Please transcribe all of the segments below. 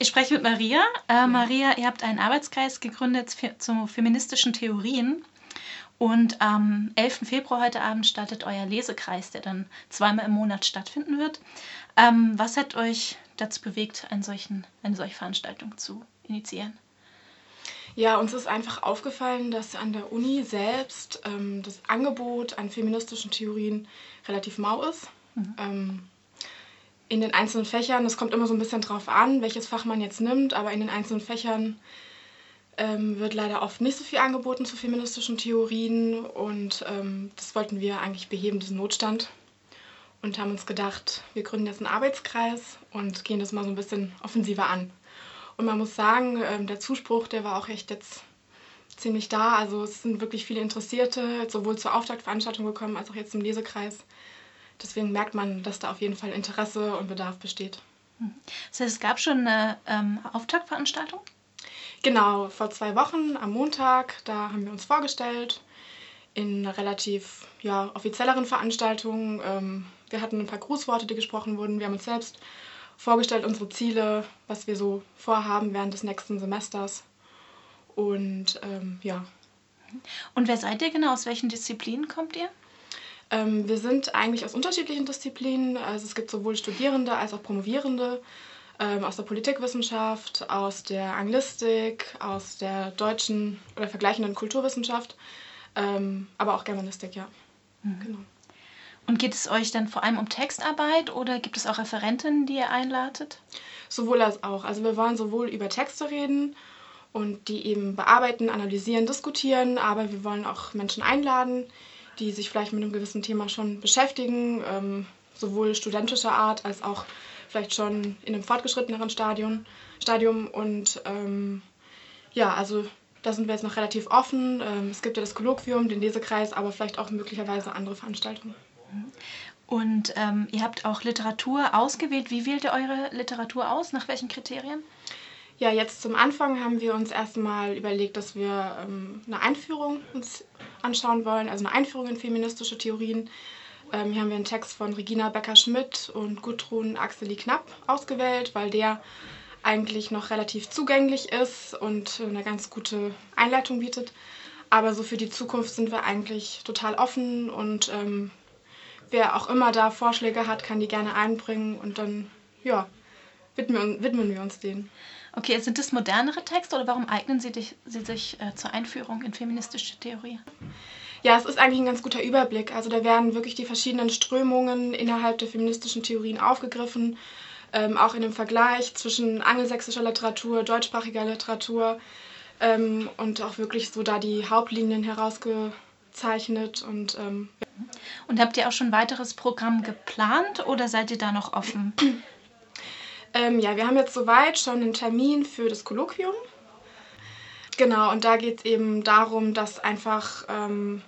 Ich spreche mit Maria. Äh, Maria, ihr habt einen Arbeitskreis gegründet zu feministischen Theorien. Und am 11. Februar heute Abend startet euer Lesekreis, der dann zweimal im Monat stattfinden wird. Ähm, was hat euch dazu bewegt, solchen, eine solche Veranstaltung zu initiieren? Ja, uns ist einfach aufgefallen, dass an der Uni selbst ähm, das Angebot an feministischen Theorien relativ mau ist. Mhm. Ähm, in den einzelnen Fächern, es kommt immer so ein bisschen drauf an, welches Fach man jetzt nimmt, aber in den einzelnen Fächern ähm, wird leider oft nicht so viel angeboten zu feministischen Theorien und ähm, das wollten wir eigentlich beheben, diesen Notstand. Und haben uns gedacht, wir gründen jetzt einen Arbeitskreis und gehen das mal so ein bisschen offensiver an. Und man muss sagen, ähm, der Zuspruch, der war auch echt jetzt ziemlich da. Also es sind wirklich viele Interessierte, sowohl zur Auftaktveranstaltung gekommen als auch jetzt im Lesekreis. Deswegen merkt man, dass da auf jeden Fall Interesse und Bedarf besteht. Das heißt, es gab schon eine ähm, Auftaktveranstaltung? Genau, vor zwei Wochen am Montag, da haben wir uns vorgestellt in einer relativ ja, offizielleren Veranstaltung. Ähm, wir hatten ein paar Grußworte, die gesprochen wurden. Wir haben uns selbst vorgestellt, unsere Ziele, was wir so vorhaben während des nächsten Semesters. Und ähm, ja. Und wer seid ihr genau? Aus welchen Disziplinen kommt ihr? Ähm, wir sind eigentlich aus unterschiedlichen Disziplinen. Also es gibt sowohl Studierende als auch Promovierende ähm, aus der Politikwissenschaft, aus der Anglistik, aus der deutschen oder vergleichenden Kulturwissenschaft, ähm, aber auch Germanistik, ja. Mhm. Genau. Und geht es euch dann vor allem um Textarbeit oder gibt es auch Referentinnen, die ihr einladet? Sowohl als auch. Also wir wollen sowohl über Texte reden und die eben bearbeiten, analysieren, diskutieren, aber wir wollen auch Menschen einladen, die sich vielleicht mit einem gewissen Thema schon beschäftigen, ähm, sowohl studentischer Art als auch vielleicht schon in einem fortgeschritteneren Stadium. Stadium. Und ähm, ja, also da sind wir jetzt noch relativ offen. Ähm, es gibt ja das Kolloquium, den Lesekreis, aber vielleicht auch möglicherweise andere Veranstaltungen. Und ähm, ihr habt auch Literatur ausgewählt. Wie wählt ihr eure Literatur aus? Nach welchen Kriterien? Ja, jetzt zum Anfang haben wir uns erstmal überlegt, dass wir ähm, eine Einführung uns anschauen wollen, also eine Einführung in feministische Theorien. Ähm, hier haben wir einen Text von Regina Becker-Schmidt und Gudrun Axeli Knapp ausgewählt, weil der eigentlich noch relativ zugänglich ist und eine ganz gute Einleitung bietet. Aber so für die Zukunft sind wir eigentlich total offen und ähm, wer auch immer da Vorschläge hat, kann die gerne einbringen und dann, ja, widmen, widmen wir uns denen. Okay, sind das modernere Texte oder warum eignen sie, dich, sie sich äh, zur Einführung in feministische Theorie? Ja, es ist eigentlich ein ganz guter Überblick. Also da werden wirklich die verschiedenen Strömungen innerhalb der feministischen Theorien aufgegriffen, ähm, auch in dem Vergleich zwischen angelsächsischer Literatur, deutschsprachiger Literatur ähm, und auch wirklich so da die Hauptlinien herausgezeichnet und ähm, und habt ihr auch schon ein weiteres Programm geplant oder seid ihr da noch offen? Ähm, ja, wir haben jetzt soweit schon einen Termin für das Kolloquium. Genau, und da geht es eben darum, dass einfach ähm,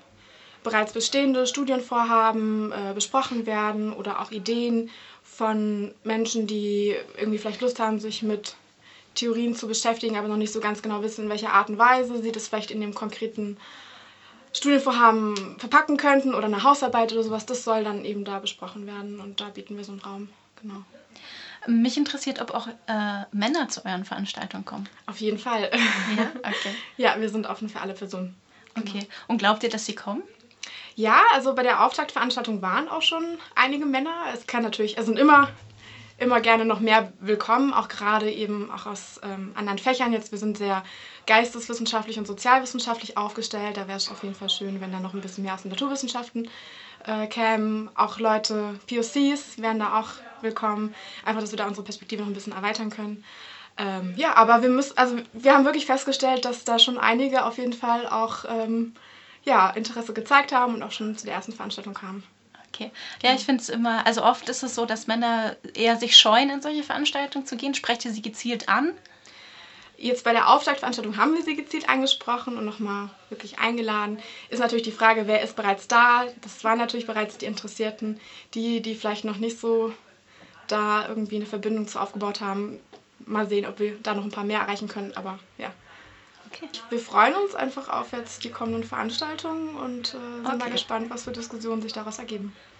bereits bestehende Studienvorhaben äh, besprochen werden oder auch Ideen von Menschen, die irgendwie vielleicht Lust haben, sich mit Theorien zu beschäftigen, aber noch nicht so ganz genau wissen, in welcher Art und Weise sie das vielleicht in dem konkreten Studienvorhaben verpacken könnten oder eine Hausarbeit oder sowas. Das soll dann eben da besprochen werden und da bieten wir so einen Raum. Genau. Mich interessiert, ob auch äh, Männer zu euren Veranstaltungen kommen. Auf jeden Fall. Ja, okay. ja, wir sind offen für alle Personen. Genau. Okay. Und glaubt ihr, dass sie kommen? Ja, also bei der Auftaktveranstaltung waren auch schon einige Männer. Es kann natürlich, es sind immer, immer gerne noch mehr willkommen, auch gerade eben auch aus ähm, anderen Fächern. Jetzt, wir sind sehr geisteswissenschaftlich und sozialwissenschaftlich aufgestellt. Da wäre es auf jeden Fall schön, wenn da noch ein bisschen mehr aus den Naturwissenschaften äh, kämen. Auch Leute, POCs wären da auch willkommen. Einfach, dass wir da unsere Perspektive noch ein bisschen erweitern können. Ähm, ja, aber wir müssen, also wir haben wirklich festgestellt, dass da schon einige auf jeden Fall auch ähm, ja, Interesse gezeigt haben und auch schon zu der ersten Veranstaltung kamen. Okay. Ja, ich finde es immer, also oft ist es so, dass Männer eher sich scheuen, in solche Veranstaltungen zu gehen. Sprecht ihr sie gezielt an? Jetzt bei der Auftaktveranstaltung haben wir sie gezielt angesprochen und nochmal wirklich eingeladen. Ist natürlich die Frage, wer ist bereits da? Das waren natürlich bereits die Interessierten, die, die vielleicht noch nicht so da irgendwie eine Verbindung zu aufgebaut haben. Mal sehen, ob wir da noch ein paar mehr erreichen können, aber ja. Okay. Wir freuen uns einfach auf jetzt die kommenden Veranstaltungen und äh, sind okay. mal gespannt, was für Diskussionen sich daraus ergeben.